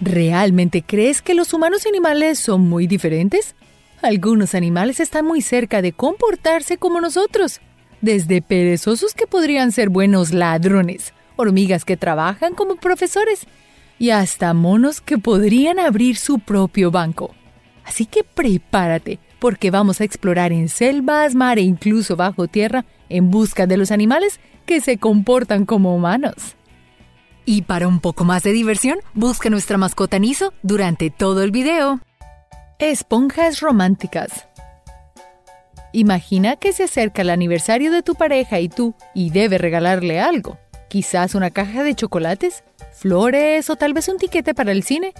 ¿Realmente crees que los humanos y animales son muy diferentes? Algunos animales están muy cerca de comportarse como nosotros, desde perezosos que podrían ser buenos ladrones, hormigas que trabajan como profesores y hasta monos que podrían abrir su propio banco. Así que prepárate, porque vamos a explorar en selvas, mar e incluso bajo tierra en busca de los animales que se comportan como humanos. Y para un poco más de diversión, busca nuestra mascota Niso durante todo el video. Esponjas románticas. Imagina que se acerca el aniversario de tu pareja y tú, y debe regalarle algo. Quizás una caja de chocolates, flores o tal vez un tiquete para el cine.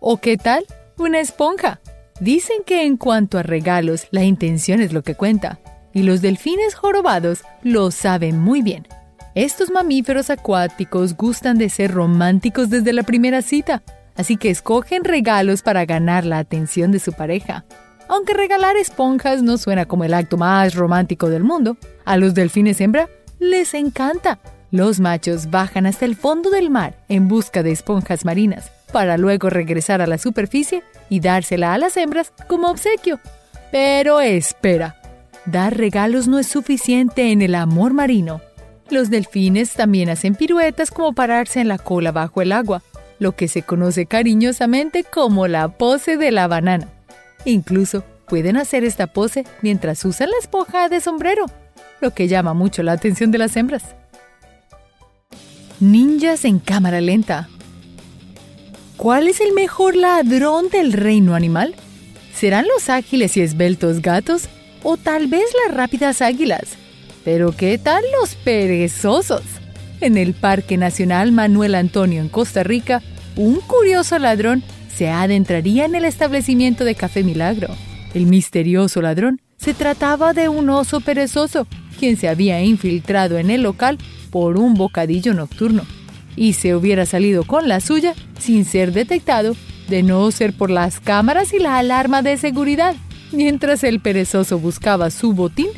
¿O qué tal? Una esponja. Dicen que en cuanto a regalos, la intención es lo que cuenta. Y los delfines jorobados lo saben muy bien. Estos mamíferos acuáticos gustan de ser románticos desde la primera cita, así que escogen regalos para ganar la atención de su pareja. Aunque regalar esponjas no suena como el acto más romántico del mundo, a los delfines hembra les encanta. Los machos bajan hasta el fondo del mar en busca de esponjas marinas, para luego regresar a la superficie y dársela a las hembras como obsequio. Pero espera, dar regalos no es suficiente en el amor marino. Los delfines también hacen piruetas como pararse en la cola bajo el agua, lo que se conoce cariñosamente como la pose de la banana. Incluso pueden hacer esta pose mientras usan la esponja de sombrero, lo que llama mucho la atención de las hembras. Ninjas en cámara lenta. ¿Cuál es el mejor ladrón del reino animal? ¿Serán los ágiles y esbeltos gatos o tal vez las rápidas águilas? Pero ¿qué tal los perezosos? En el Parque Nacional Manuel Antonio en Costa Rica, un curioso ladrón se adentraría en el establecimiento de Café Milagro. El misterioso ladrón se trataba de un oso perezoso, quien se había infiltrado en el local por un bocadillo nocturno y se hubiera salido con la suya sin ser detectado, de no ser por las cámaras y la alarma de seguridad. Mientras el perezoso buscaba su botín,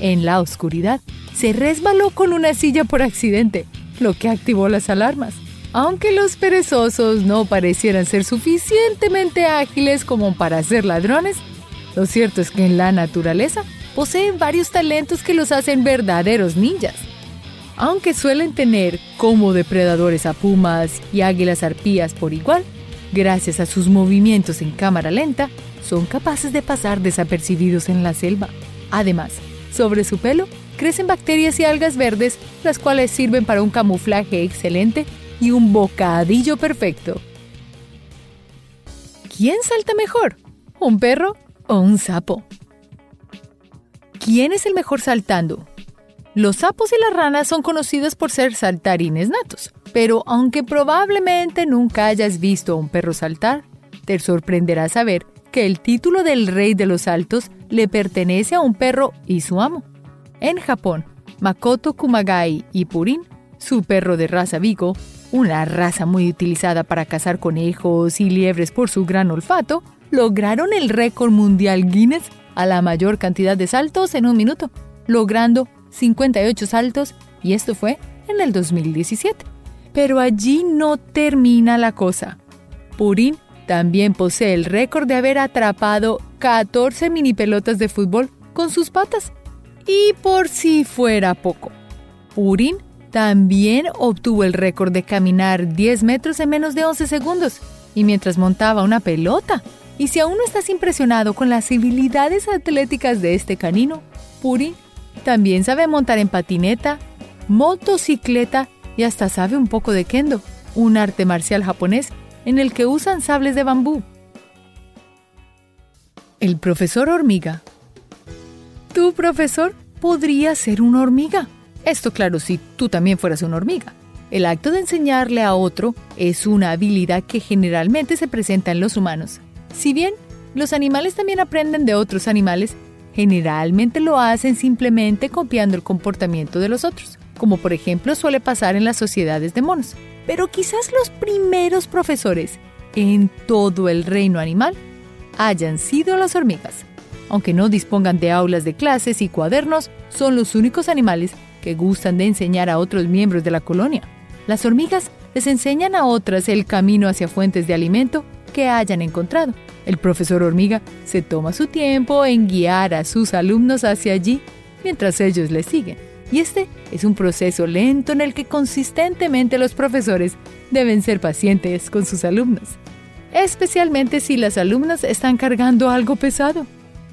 en la oscuridad, se resbaló con una silla por accidente, lo que activó las alarmas. Aunque los perezosos no parecieran ser suficientemente ágiles como para ser ladrones, lo cierto es que en la naturaleza poseen varios talentos que los hacen verdaderos ninjas. Aunque suelen tener como depredadores a pumas y águilas arpías por igual, gracias a sus movimientos en cámara lenta, son capaces de pasar desapercibidos en la selva. Además, sobre su pelo crecen bacterias y algas verdes, las cuales sirven para un camuflaje excelente y un bocadillo perfecto. ¿Quién salta mejor? ¿Un perro o un sapo? ¿Quién es el mejor saltando? Los sapos y las ranas son conocidos por ser saltarines natos, pero aunque probablemente nunca hayas visto a un perro saltar, te sorprenderá saber que el título del rey de los saltos le pertenece a un perro y su amo. En Japón, Makoto Kumagai y Purin, su perro de raza Vigo, una raza muy utilizada para cazar conejos y liebres por su gran olfato, lograron el récord mundial Guinness a la mayor cantidad de saltos en un minuto, logrando 58 saltos y esto fue en el 2017. Pero allí no termina la cosa. Purin también posee el récord de haber atrapado 14 mini pelotas de fútbol con sus patas. Y por si fuera poco, Purin también obtuvo el récord de caminar 10 metros en menos de 11 segundos y mientras montaba una pelota. Y si aún no estás impresionado con las habilidades atléticas de este canino, Purin también sabe montar en patineta, motocicleta y hasta sabe un poco de kendo, un arte marcial japonés en el que usan sables de bambú. El profesor hormiga. Tu profesor podría ser una hormiga. Esto claro si tú también fueras una hormiga. El acto de enseñarle a otro es una habilidad que generalmente se presenta en los humanos. Si bien los animales también aprenden de otros animales, generalmente lo hacen simplemente copiando el comportamiento de los otros, como por ejemplo suele pasar en las sociedades de monos pero quizás los primeros profesores en todo el reino animal hayan sido las hormigas. Aunque no dispongan de aulas de clases y cuadernos, son los únicos animales que gustan de enseñar a otros miembros de la colonia. Las hormigas les enseñan a otras el camino hacia fuentes de alimento que hayan encontrado. El profesor hormiga se toma su tiempo en guiar a sus alumnos hacia allí mientras ellos le siguen. Y este es un proceso lento en el que consistentemente los profesores deben ser pacientes con sus alumnos, especialmente si las alumnas están cargando algo pesado.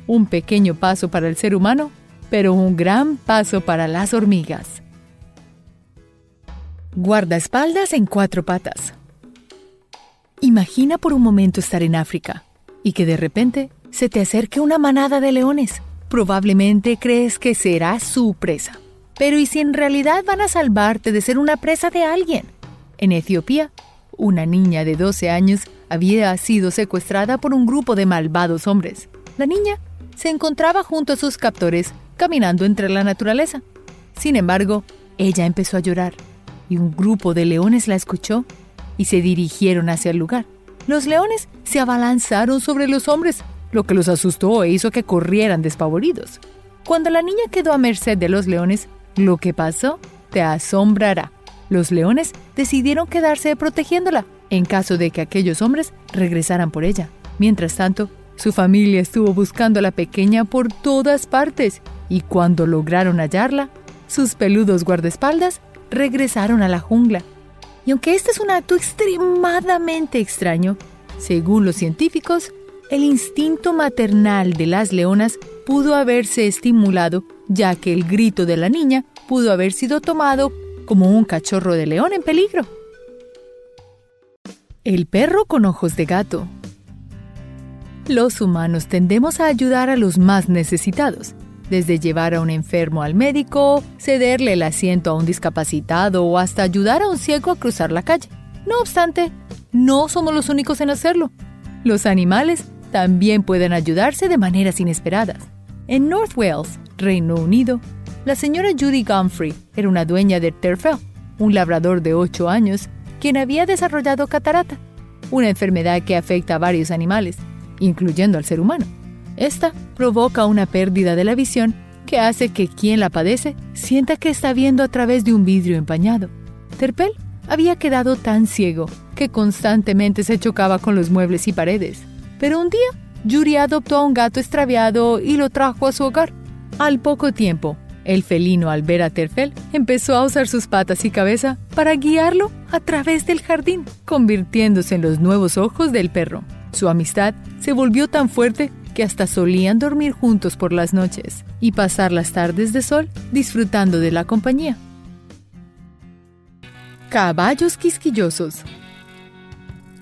Un pequeño paso para el ser humano, pero un gran paso para las hormigas. Guardaespaldas en cuatro patas. Imagina por un momento estar en África y que de repente se te acerque una manada de leones. Probablemente crees que será su presa. Pero ¿y si en realidad van a salvarte de ser una presa de alguien? En Etiopía, una niña de 12 años había sido secuestrada por un grupo de malvados hombres. La niña se encontraba junto a sus captores caminando entre la naturaleza. Sin embargo, ella empezó a llorar y un grupo de leones la escuchó y se dirigieron hacia el lugar. Los leones se abalanzaron sobre los hombres, lo que los asustó e hizo que corrieran despavoridos. Cuando la niña quedó a merced de los leones, lo que pasó te asombrará. Los leones decidieron quedarse protegiéndola en caso de que aquellos hombres regresaran por ella. Mientras tanto, su familia estuvo buscando a la pequeña por todas partes y cuando lograron hallarla, sus peludos guardaespaldas regresaron a la jungla y aunque este es un acto extremadamente extraño, según los científicos, el instinto maternal de las leonas pudo haberse estimulado, ya que el grito de la niña pudo haber sido tomado como un cachorro de león en peligro. El perro con ojos de gato. Los humanos tendemos a ayudar a los más necesitados, desde llevar a un enfermo al médico, cederle el asiento a un discapacitado o hasta ayudar a un ciego a cruzar la calle. No obstante, no somos los únicos en hacerlo. Los animales también pueden ayudarse de maneras inesperadas. En North Wales, Reino Unido, la señora Judy Gumfrey era una dueña de Terfel, un labrador de 8 años, quien había desarrollado catarata, una enfermedad que afecta a varios animales, incluyendo al ser humano. Esta provoca una pérdida de la visión que hace que quien la padece sienta que está viendo a través de un vidrio empañado. Terpel había quedado tan ciego que constantemente se chocaba con los muebles y paredes. Pero un día, Yuri adoptó a un gato extraviado y lo trajo a su hogar. Al poco tiempo, el felino al ver a Terfel empezó a usar sus patas y cabeza para guiarlo a través del jardín, convirtiéndose en los nuevos ojos del perro. Su amistad se volvió tan fuerte que hasta solían dormir juntos por las noches y pasar las tardes de sol disfrutando de la compañía. Caballos quisquillosos.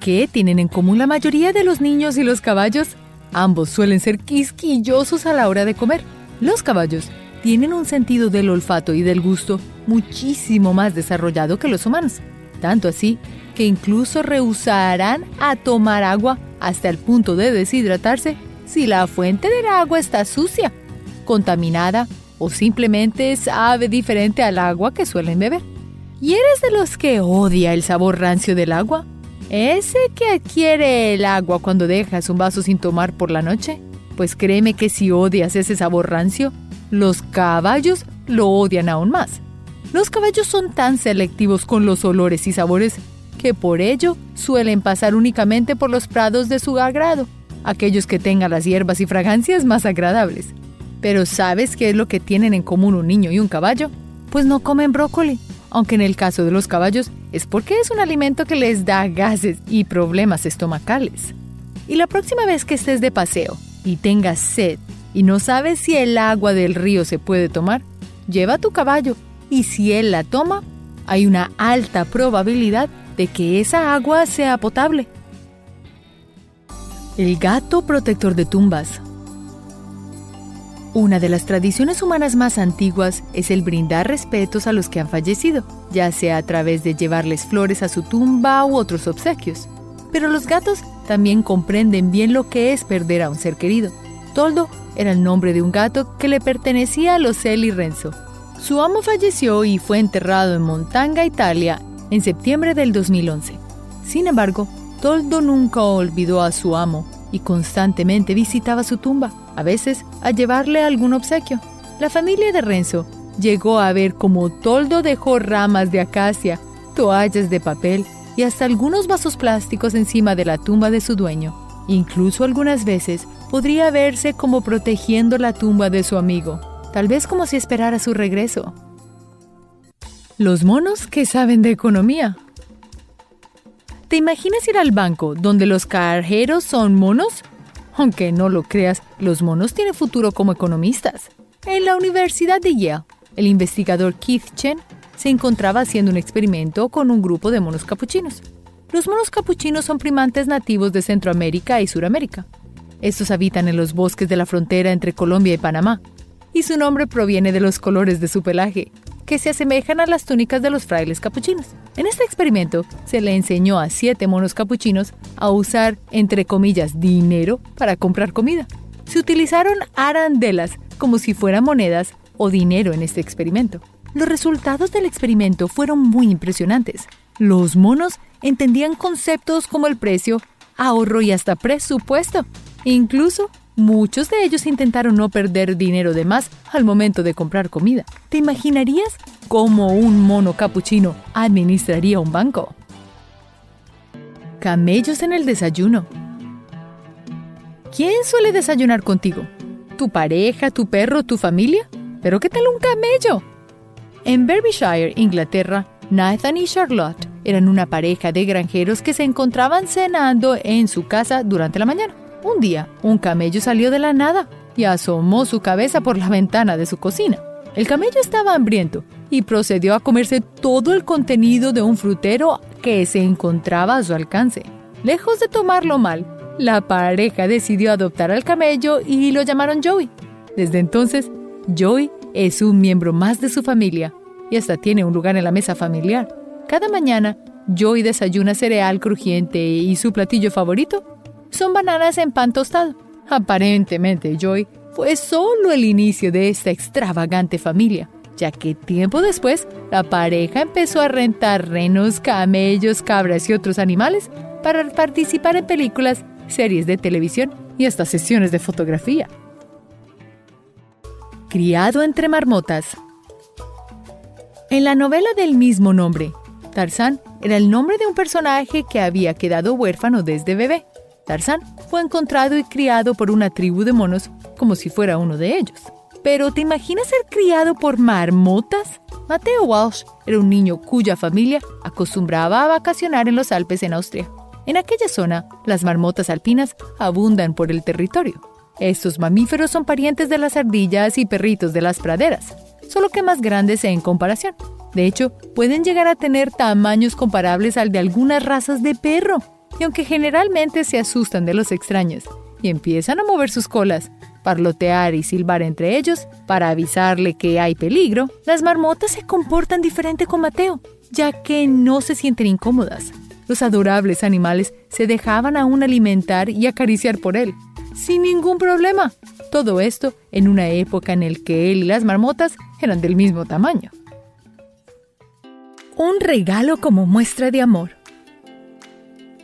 ¿Qué tienen en común la mayoría de los niños y los caballos? Ambos suelen ser quisquillosos a la hora de comer. Los caballos tienen un sentido del olfato y del gusto muchísimo más desarrollado que los humanos, tanto así que incluso rehusarán a tomar agua hasta el punto de deshidratarse si la fuente del agua está sucia, contaminada o simplemente sabe diferente al agua que suelen beber. ¿Y eres de los que odia el sabor rancio del agua? ¿Ese que adquiere el agua cuando dejas un vaso sin tomar por la noche? Pues créeme que si odias ese sabor rancio, los caballos lo odian aún más. Los caballos son tan selectivos con los olores y sabores que por ello suelen pasar únicamente por los prados de su agrado aquellos que tengan las hierbas y fragancias más agradables. Pero ¿sabes qué es lo que tienen en común un niño y un caballo? Pues no comen brócoli, aunque en el caso de los caballos es porque es un alimento que les da gases y problemas estomacales. Y la próxima vez que estés de paseo y tengas sed y no sabes si el agua del río se puede tomar, lleva tu caballo y si él la toma, hay una alta probabilidad de que esa agua sea potable. El gato protector de tumbas. Una de las tradiciones humanas más antiguas es el brindar respetos a los que han fallecido, ya sea a través de llevarles flores a su tumba u otros obsequios. Pero los gatos también comprenden bien lo que es perder a un ser querido. Toldo era el nombre de un gato que le pertenecía a los y Renzo. Su amo falleció y fue enterrado en Montanga, Italia, en septiembre del 2011. Sin embargo, Toldo nunca olvidó a su amo y constantemente visitaba su tumba, a veces a llevarle algún obsequio. La familia de Renzo llegó a ver cómo Toldo dejó ramas de acacia toallas de papel y hasta algunos vasos plásticos encima de la tumba de su dueño. Incluso algunas veces podría verse como protegiendo la tumba de su amigo, tal vez como si esperara su regreso. Los monos que saben de economía. ¿Te imaginas ir al banco donde los cajeros son monos? Aunque no lo creas, los monos tienen futuro como economistas. En la Universidad de Yale, el investigador Keith Chen se encontraba haciendo un experimento con un grupo de monos capuchinos. Los monos capuchinos son primantes nativos de Centroamérica y Suramérica. Estos habitan en los bosques de la frontera entre Colombia y Panamá, y su nombre proviene de los colores de su pelaje, que se asemejan a las túnicas de los frailes capuchinos. En este experimento se le enseñó a siete monos capuchinos a usar, entre comillas, dinero para comprar comida. Se utilizaron arandelas como si fueran monedas o dinero en este experimento. Los resultados del experimento fueron muy impresionantes. Los monos entendían conceptos como el precio, ahorro y hasta presupuesto. Incluso muchos de ellos intentaron no perder dinero de más al momento de comprar comida. ¿Te imaginarías cómo un mono capuchino administraría un banco? Camellos en el desayuno. ¿Quién suele desayunar contigo? ¿Tu pareja, tu perro, tu familia? ¿Pero qué tal un camello? En Berkshire, Inglaterra, Nathan y Charlotte eran una pareja de granjeros que se encontraban cenando en su casa durante la mañana. Un día, un camello salió de la nada y asomó su cabeza por la ventana de su cocina. El camello estaba hambriento y procedió a comerse todo el contenido de un frutero que se encontraba a su alcance. Lejos de tomarlo mal, la pareja decidió adoptar al camello y lo llamaron Joey. Desde entonces, Joey es un miembro más de su familia y hasta tiene un lugar en la mesa familiar. Cada mañana, Joey desayuna cereal crujiente y su platillo favorito son bananas en pan tostado. Aparentemente, Joey fue solo el inicio de esta extravagante familia, ya que tiempo después la pareja empezó a rentar renos, camellos, cabras y otros animales para participar en películas, series de televisión y hasta sesiones de fotografía. Criado entre marmotas. En la novela del mismo nombre, Tarzán era el nombre de un personaje que había quedado huérfano desde bebé. Tarzán fue encontrado y criado por una tribu de monos como si fuera uno de ellos. Pero ¿te imaginas ser criado por marmotas? Mateo Walsh era un niño cuya familia acostumbraba a vacacionar en los Alpes en Austria. En aquella zona, las marmotas alpinas abundan por el territorio. Estos mamíferos son parientes de las ardillas y perritos de las praderas, solo que más grandes en comparación. De hecho, pueden llegar a tener tamaños comparables al de algunas razas de perro. Y aunque generalmente se asustan de los extraños y empiezan a mover sus colas, parlotear y silbar entre ellos para avisarle que hay peligro, las marmotas se comportan diferente con Mateo, ya que no se sienten incómodas. Los adorables animales se dejaban aún alimentar y acariciar por él, sin ningún problema. Todo esto en una época en la que él y las marmotas eran del mismo tamaño. Un regalo como muestra de amor.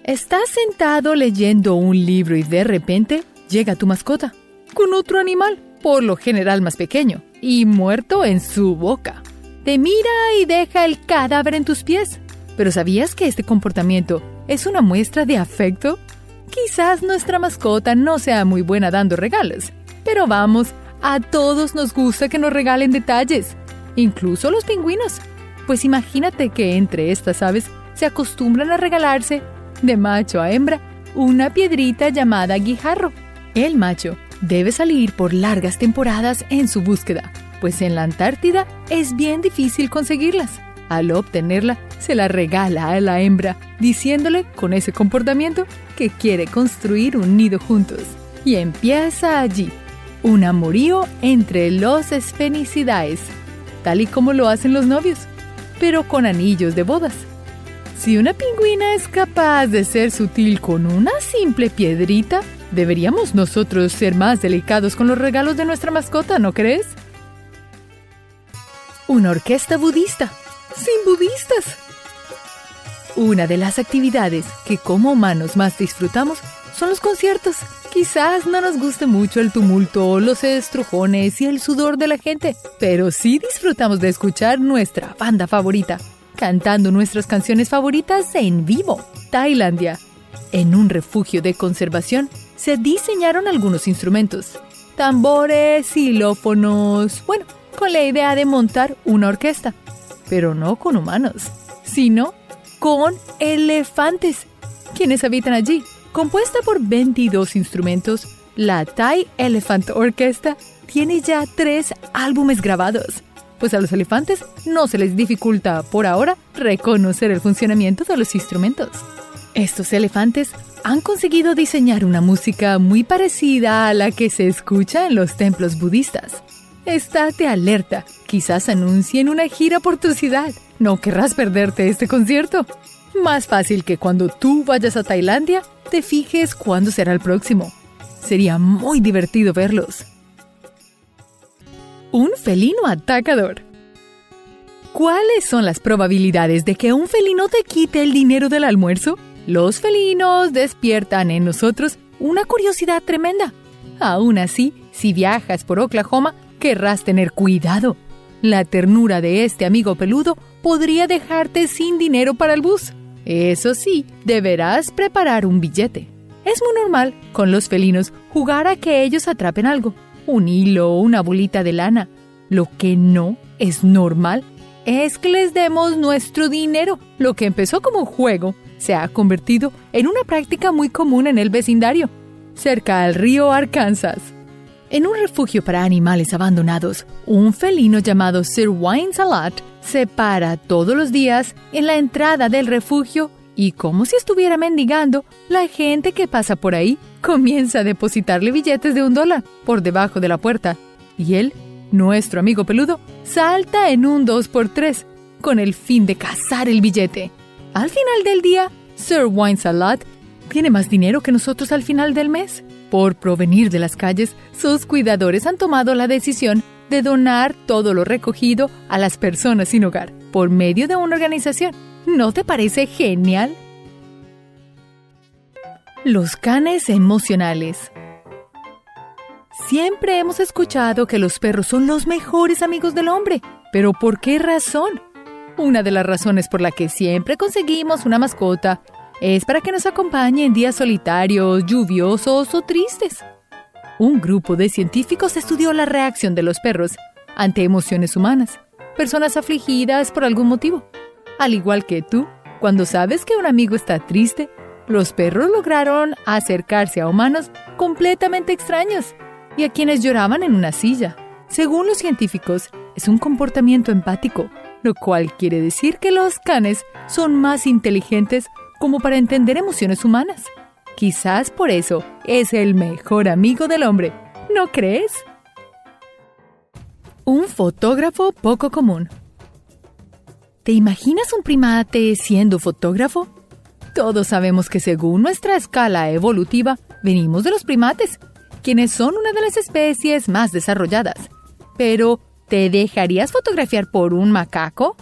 Estás sentado leyendo un libro y de repente llega tu mascota con otro animal, por lo general más pequeño, y muerto en su boca. Te mira y deja el cadáver en tus pies. Pero ¿sabías que este comportamiento es una muestra de afecto? Quizás nuestra mascota no sea muy buena dando regalos, pero vamos, a todos nos gusta que nos regalen detalles, incluso los pingüinos. Pues imagínate que entre estas aves se acostumbran a regalarse, de macho a hembra, una piedrita llamada guijarro. El macho debe salir por largas temporadas en su búsqueda, pues en la Antártida es bien difícil conseguirlas. Al obtenerla, se la regala a la hembra, diciéndole con ese comportamiento que quiere construir un nido juntos. Y empieza allí un amorío entre los esfenicidaes, tal y como lo hacen los novios, pero con anillos de bodas. Si una pingüina es capaz de ser sutil con una simple piedrita, deberíamos nosotros ser más delicados con los regalos de nuestra mascota, ¿no crees? Una orquesta budista. Sin budistas. Una de las actividades que como humanos más disfrutamos son los conciertos. Quizás no nos guste mucho el tumulto, los estrujones y el sudor de la gente, pero sí disfrutamos de escuchar nuestra banda favorita. Cantando nuestras canciones favoritas en vivo. Tailandia. En un refugio de conservación se diseñaron algunos instrumentos. Tambores, xilófonos, bueno, con la idea de montar una orquesta. Pero no con humanos, sino con elefantes, quienes habitan allí. Compuesta por 22 instrumentos, la Thai Elephant Orchestra tiene ya tres álbumes grabados, pues a los elefantes no se les dificulta por ahora reconocer el funcionamiento de los instrumentos. Estos elefantes han conseguido diseñar una música muy parecida a la que se escucha en los templos budistas. Estate alerta, quizás anuncien una gira por tu ciudad. No querrás perderte este concierto. Más fácil que cuando tú vayas a Tailandia, te fijes cuándo será el próximo. Sería muy divertido verlos. Un felino atacador. ¿Cuáles son las probabilidades de que un felino te quite el dinero del almuerzo? Los felinos despiertan en nosotros una curiosidad tremenda. Aún así, si viajas por Oklahoma, querrás tener cuidado. La ternura de este amigo peludo podría dejarte sin dinero para el bus. Eso sí, deberás preparar un billete. Es muy normal con los felinos jugar a que ellos atrapen algo, un hilo o una bolita de lana. Lo que no es normal es que les demos nuestro dinero. Lo que empezó como juego se ha convertido en una práctica muy común en el vecindario, cerca al río Arkansas. En un refugio para animales abandonados, un felino llamado Sir Wine Salat se para todos los días en la entrada del refugio y como si estuviera mendigando, la gente que pasa por ahí comienza a depositarle billetes de un dólar por debajo de la puerta. Y él, nuestro amigo peludo, salta en un 2 tres con el fin de cazar el billete. Al final del día, Sir Wine Salat tiene más dinero que nosotros al final del mes. Por provenir de las calles, sus cuidadores han tomado la decisión de donar todo lo recogido a las personas sin hogar por medio de una organización. ¿No te parece genial? Los canes emocionales. Siempre hemos escuchado que los perros son los mejores amigos del hombre, pero ¿por qué razón? Una de las razones por la que siempre conseguimos una mascota es para que nos acompañe en días solitarios, lluviosos o tristes. Un grupo de científicos estudió la reacción de los perros ante emociones humanas, personas afligidas por algún motivo. Al igual que tú, cuando sabes que un amigo está triste, los perros lograron acercarse a humanos completamente extraños y a quienes lloraban en una silla. Según los científicos, es un comportamiento empático, lo cual quiere decir que los canes son más inteligentes como para entender emociones humanas. Quizás por eso es el mejor amigo del hombre, ¿no crees? Un fotógrafo poco común. ¿Te imaginas un primate siendo fotógrafo? Todos sabemos que según nuestra escala evolutiva, venimos de los primates, quienes son una de las especies más desarrolladas. Pero, ¿te dejarías fotografiar por un macaco?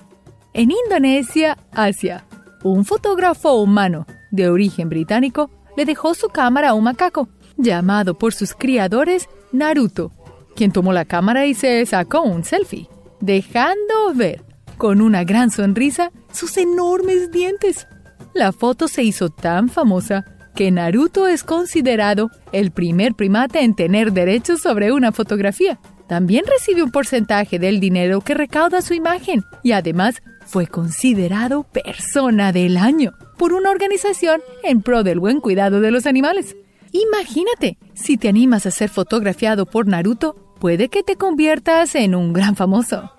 En Indonesia, Asia, un fotógrafo humano de origen británico le dejó su cámara a un macaco, llamado por sus criadores Naruto, quien tomó la cámara y se sacó un selfie, dejando ver, con una gran sonrisa, sus enormes dientes. La foto se hizo tan famosa que Naruto es considerado el primer primate en tener derechos sobre una fotografía. También recibe un porcentaje del dinero que recauda su imagen y además fue considerado persona del año por una organización en pro del buen cuidado de los animales. Imagínate, si te animas a ser fotografiado por Naruto, puede que te conviertas en un gran famoso.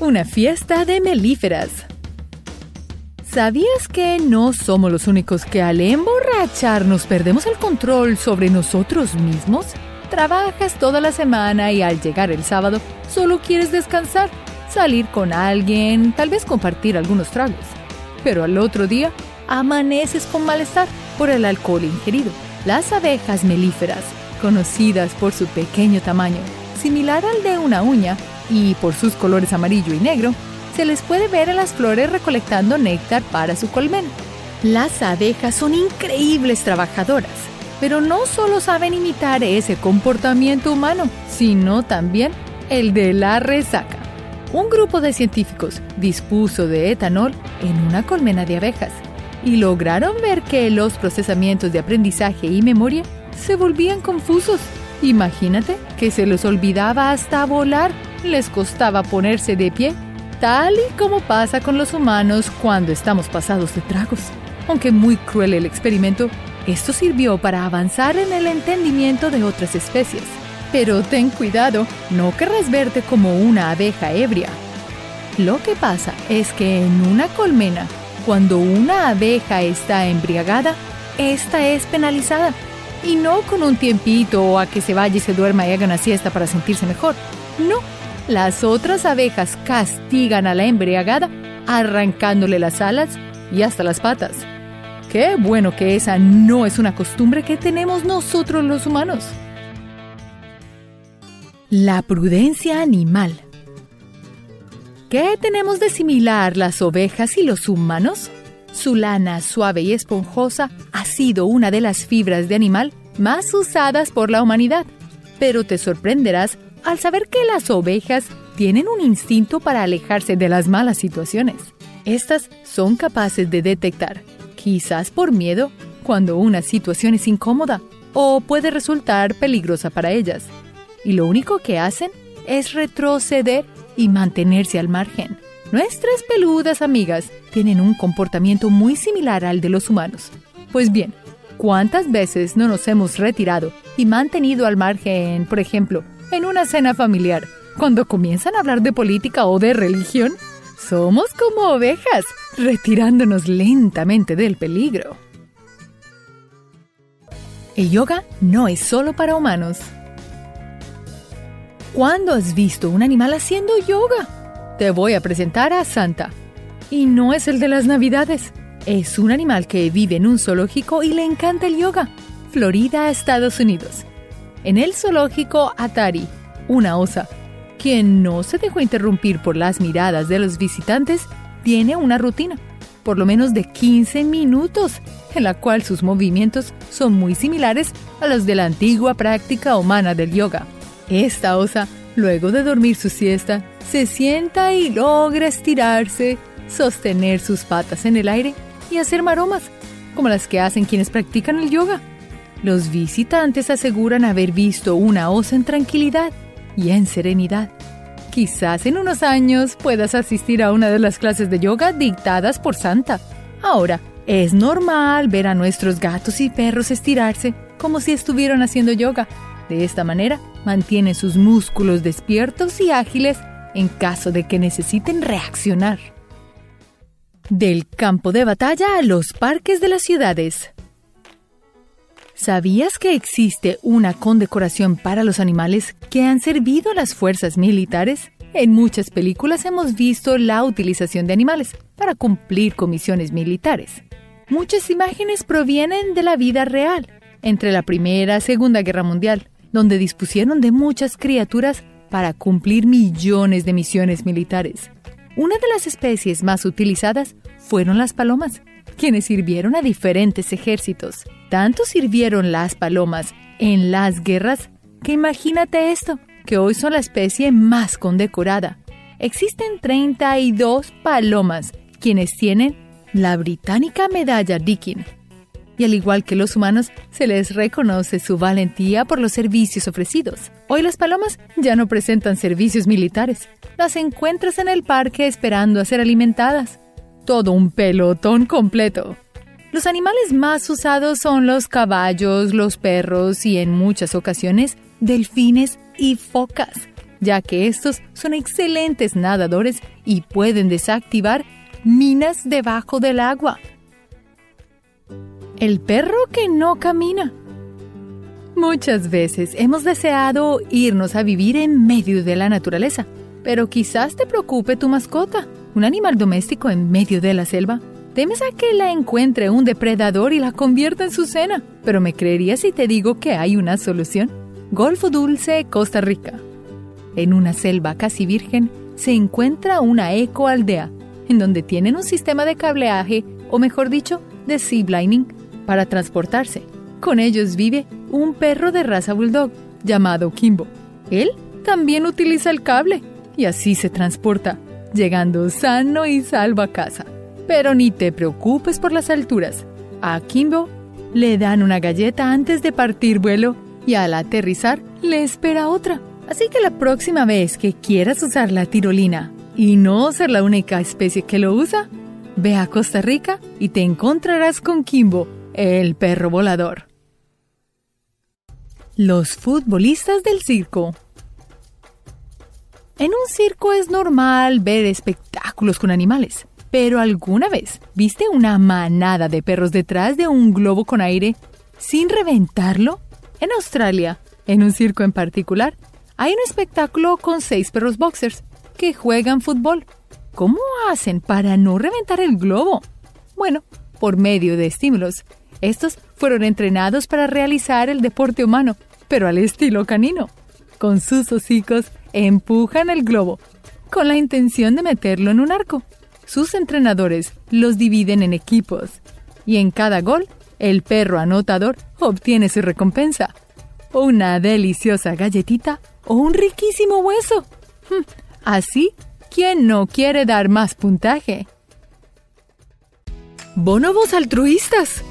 Una fiesta de melíferas. ¿Sabías que no somos los únicos que al emborracharnos perdemos el control sobre nosotros mismos? Trabajas toda la semana y al llegar el sábado solo quieres descansar salir con alguien, tal vez compartir algunos tragos. Pero al otro día amaneces con malestar por el alcohol ingerido. Las abejas melíferas, conocidas por su pequeño tamaño, similar al de una uña, y por sus colores amarillo y negro, se les puede ver en las flores recolectando néctar para su colmena. Las abejas son increíbles trabajadoras, pero no solo saben imitar ese comportamiento humano, sino también el de la resaca. un grupo de científicos dispuso de etanol en una colmena de abejas y lograron ver que los procesamientos de aprendizaje y memoria se volvían confusos. Imagínate que se les olvidaba hasta volar, les costaba ponerse de pie, tal y como pasa con los humanos cuando estamos pasados de tragos. Aunque muy cruel el experimento, esto sirvió para avanzar en el entendimiento de otras especies. Pero ten cuidado, no querrás verte como una abeja ebria. Lo que pasa es que en una colmena, cuando una abeja está embriagada, esta es penalizada. Y no con un tiempito o a que se vaya y se duerma y haga una siesta para sentirse mejor. No, las otras abejas castigan a la embriagada arrancándole las alas y hasta las patas. Qué bueno que esa no es una costumbre que tenemos nosotros los humanos. La prudencia animal. ¿Qué tenemos de similar las ovejas y los humanos? Su lana suave y esponjosa ha sido una de las fibras de animal más usadas por la humanidad. Pero te sorprenderás al saber que las ovejas tienen un instinto para alejarse de las malas situaciones. Estas son capaces de detectar, quizás por miedo, cuando una situación es incómoda o puede resultar peligrosa para ellas y lo único que hacen es retroceder y mantenerse al margen. Nuestras peludas amigas tienen un comportamiento muy similar al de los humanos. Pues bien, ¿cuántas veces no nos hemos retirado y mantenido al margen, por ejemplo, en una cena familiar, cuando comienzan a hablar de política o de religión? Somos como ovejas, retirándonos lentamente del peligro. El yoga no es solo para humanos. ¿Cuándo has visto un animal haciendo yoga? Te voy a presentar a Santa. Y no es el de las Navidades. Es un animal que vive en un zoológico y le encanta el yoga. Florida, Estados Unidos. En el zoológico Atari, una osa, quien no se dejó interrumpir por las miradas de los visitantes, tiene una rutina, por lo menos de 15 minutos, en la cual sus movimientos son muy similares a los de la antigua práctica humana del yoga. Esta osa, luego de dormir su siesta, se sienta y logra estirarse, sostener sus patas en el aire y hacer maromas, como las que hacen quienes practican el yoga. Los visitantes aseguran haber visto una osa en tranquilidad y en serenidad. Quizás en unos años puedas asistir a una de las clases de yoga dictadas por Santa. Ahora, es normal ver a nuestros gatos y perros estirarse como si estuvieran haciendo yoga. De esta manera, mantiene sus músculos despiertos y ágiles en caso de que necesiten reaccionar. Del campo de batalla a los parques de las ciudades. ¿Sabías que existe una condecoración para los animales que han servido a las fuerzas militares? En muchas películas hemos visto la utilización de animales para cumplir comisiones militares. Muchas imágenes provienen de la vida real, entre la Primera y Segunda Guerra Mundial, donde dispusieron de muchas criaturas para cumplir millones de misiones militares. Una de las especies más utilizadas fueron las palomas, quienes sirvieron a diferentes ejércitos. Tanto sirvieron las palomas en las guerras que imagínate esto, que hoy son la especie más condecorada. Existen 32 palomas, quienes tienen la británica medalla Dickin, y al igual que los humanos, se les reconoce su valentía por los servicios ofrecidos. Hoy las palomas ya no presentan servicios militares. Las encuentras en el parque esperando a ser alimentadas. Todo un pelotón completo. Los animales más usados son los caballos, los perros y en muchas ocasiones delfines y focas, ya que estos son excelentes nadadores y pueden desactivar minas debajo del agua. El perro que no camina. Muchas veces hemos deseado irnos a vivir en medio de la naturaleza, pero quizás te preocupe tu mascota, un animal doméstico en medio de la selva. Temes a que la encuentre un depredador y la convierta en su cena, pero me creerías si te digo que hay una solución. Golfo Dulce, Costa Rica. En una selva casi virgen se encuentra una ecoaldea, en donde tienen un sistema de cableaje, o mejor dicho, de ziplining, para transportarse. Con ellos vive un perro de raza bulldog llamado Kimbo. Él también utiliza el cable y así se transporta, llegando sano y salvo a casa. Pero ni te preocupes por las alturas. A Kimbo le dan una galleta antes de partir vuelo y al aterrizar le espera otra. Así que la próxima vez que quieras usar la tirolina y no ser la única especie que lo usa, ve a Costa Rica y te encontrarás con Kimbo, el perro volador. Los futbolistas del circo. En un circo es normal ver espectáculos con animales, pero ¿alguna vez viste una manada de perros detrás de un globo con aire sin reventarlo? En Australia, en un circo en particular, hay un espectáculo con seis perros boxers que juegan fútbol. ¿Cómo hacen para no reventar el globo? Bueno, por medio de estímulos. Estos fueron entrenados para realizar el deporte humano, pero al estilo canino. Con sus hocicos empujan el globo, con la intención de meterlo en un arco. Sus entrenadores los dividen en equipos, y en cada gol, el perro anotador obtiene su recompensa. Una deliciosa galletita o un riquísimo hueso. Hmm, así, ¿quién no quiere dar más puntaje? Bonobos altruistas.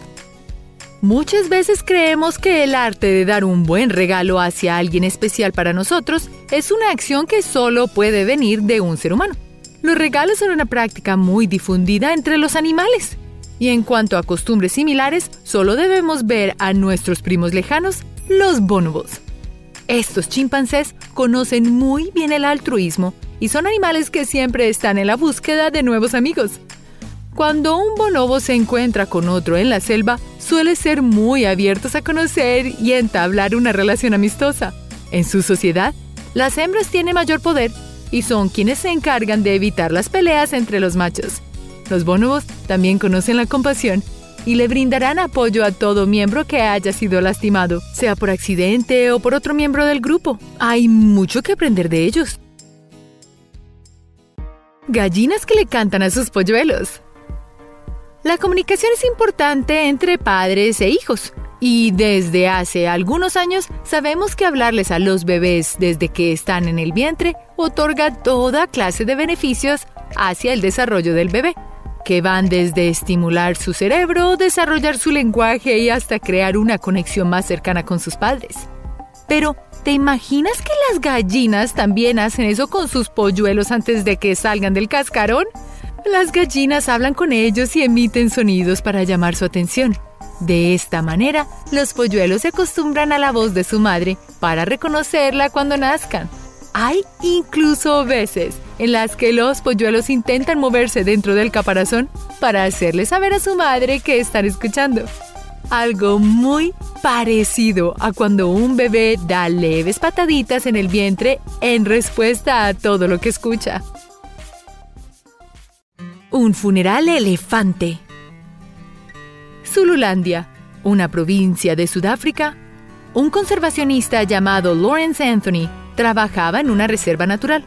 Muchas veces creemos que el arte de dar un buen regalo hacia alguien especial para nosotros es una acción que solo puede venir de un ser humano. Los regalos son una práctica muy difundida entre los animales. Y en cuanto a costumbres similares, solo debemos ver a nuestros primos lejanos, los bonobos. Estos chimpancés conocen muy bien el altruismo y son animales que siempre están en la búsqueda de nuevos amigos. Cuando un bonobo se encuentra con otro en la selva, suele ser muy abiertos a conocer y entablar una relación amistosa. En su sociedad, las hembras tienen mayor poder y son quienes se encargan de evitar las peleas entre los machos. Los bonobos también conocen la compasión y le brindarán apoyo a todo miembro que haya sido lastimado, sea por accidente o por otro miembro del grupo. Hay mucho que aprender de ellos. Gallinas que le cantan a sus polluelos. La comunicación es importante entre padres e hijos. Y desde hace algunos años sabemos que hablarles a los bebés desde que están en el vientre otorga toda clase de beneficios hacia el desarrollo del bebé que van desde estimular su cerebro, desarrollar su lenguaje y hasta crear una conexión más cercana con sus padres. Pero, ¿te imaginas que las gallinas también hacen eso con sus polluelos antes de que salgan del cascarón? Las gallinas hablan con ellos y emiten sonidos para llamar su atención. De esta manera, los polluelos se acostumbran a la voz de su madre para reconocerla cuando nazcan. Hay incluso veces en las que los polluelos intentan moverse dentro del caparazón para hacerle saber a su madre que están escuchando. Algo muy parecido a cuando un bebé da leves pataditas en el vientre en respuesta a todo lo que escucha. Un funeral elefante. Zululandia, una provincia de Sudáfrica, un conservacionista llamado Lawrence Anthony trabajaba en una reserva natural.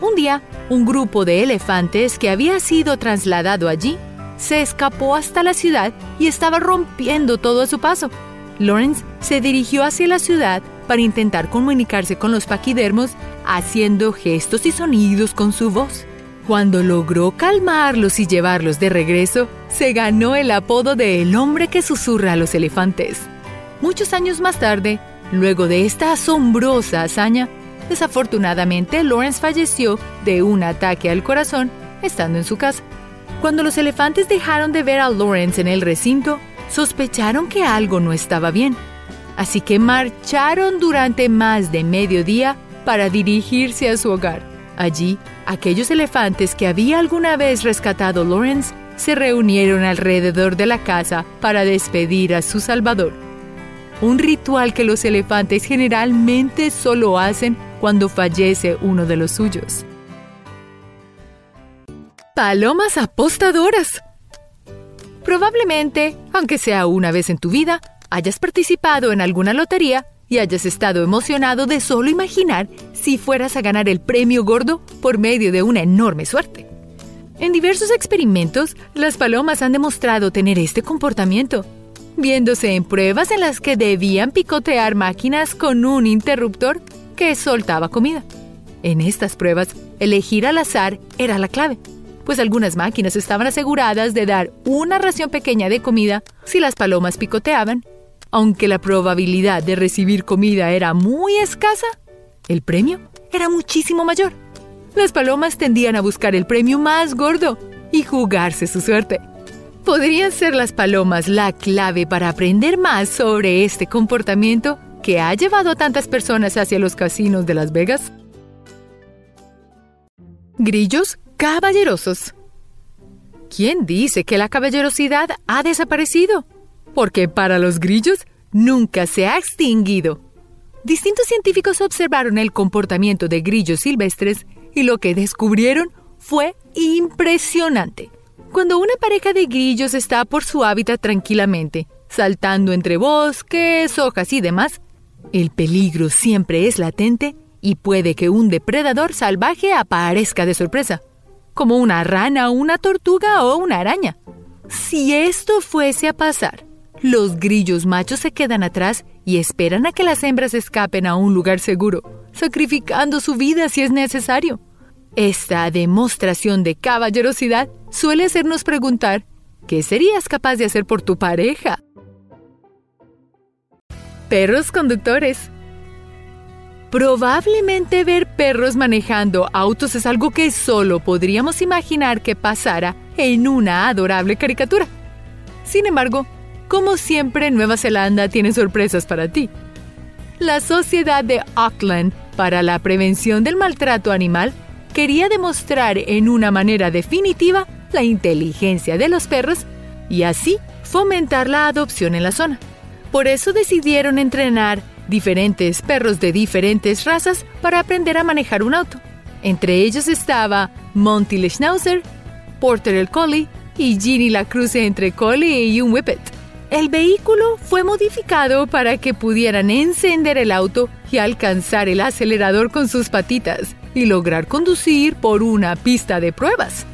Un día, un grupo de elefantes que había sido trasladado allí se escapó hasta la ciudad y estaba rompiendo todo a su paso. Lawrence se dirigió hacia la ciudad para intentar comunicarse con los paquidermos haciendo gestos y sonidos con su voz. Cuando logró calmarlos y llevarlos de regreso, se ganó el apodo de El hombre que susurra a los elefantes. Muchos años más tarde, luego de esta asombrosa hazaña, Desafortunadamente, Lawrence falleció de un ataque al corazón estando en su casa. Cuando los elefantes dejaron de ver a Lawrence en el recinto, sospecharon que algo no estaba bien. Así que marcharon durante más de medio día para dirigirse a su hogar. Allí, aquellos elefantes que había alguna vez rescatado Lawrence se reunieron alrededor de la casa para despedir a su salvador. Un ritual que los elefantes generalmente solo hacen cuando fallece uno de los suyos. Palomas apostadoras. Probablemente, aunque sea una vez en tu vida, hayas participado en alguna lotería y hayas estado emocionado de solo imaginar si fueras a ganar el premio gordo por medio de una enorme suerte. En diversos experimentos, las palomas han demostrado tener este comportamiento, viéndose en pruebas en las que debían picotear máquinas con un interruptor que soltaba comida. En estas pruebas, elegir al azar era la clave, pues algunas máquinas estaban aseguradas de dar una ración pequeña de comida si las palomas picoteaban. Aunque la probabilidad de recibir comida era muy escasa, el premio era muchísimo mayor. Las palomas tendían a buscar el premio más gordo y jugarse su suerte. ¿Podrían ser las palomas la clave para aprender más sobre este comportamiento que ha llevado a tantas personas hacia los casinos de Las Vegas? Grillos caballerosos. ¿Quién dice que la caballerosidad ha desaparecido? Porque para los grillos nunca se ha extinguido. Distintos científicos observaron el comportamiento de grillos silvestres y lo que descubrieron fue impresionante. Cuando una pareja de grillos está por su hábitat tranquilamente, saltando entre bosques, hojas y demás, el peligro siempre es latente y puede que un depredador salvaje aparezca de sorpresa, como una rana, una tortuga o una araña. Si esto fuese a pasar, los grillos machos se quedan atrás y esperan a que las hembras escapen a un lugar seguro, sacrificando su vida si es necesario. Esta demostración de caballerosidad suele hacernos preguntar, ¿qué serías capaz de hacer por tu pareja? Perros conductores. Probablemente ver perros manejando autos es algo que solo podríamos imaginar que pasara en una adorable caricatura. Sin embargo, como siempre, Nueva Zelanda tiene sorpresas para ti. La Sociedad de Auckland para la Prevención del Maltrato Animal quería demostrar en una manera definitiva la inteligencia de los perros y así fomentar la adopción en la zona. Por eso decidieron entrenar diferentes perros de diferentes razas para aprender a manejar un auto. Entre ellos estaba Monty Schnauzer, Porter el Collie y Ginny la cruce entre Collie y un Whippet. El vehículo fue modificado para que pudieran encender el auto y alcanzar el acelerador con sus patitas y lograr conducir por una pista de pruebas.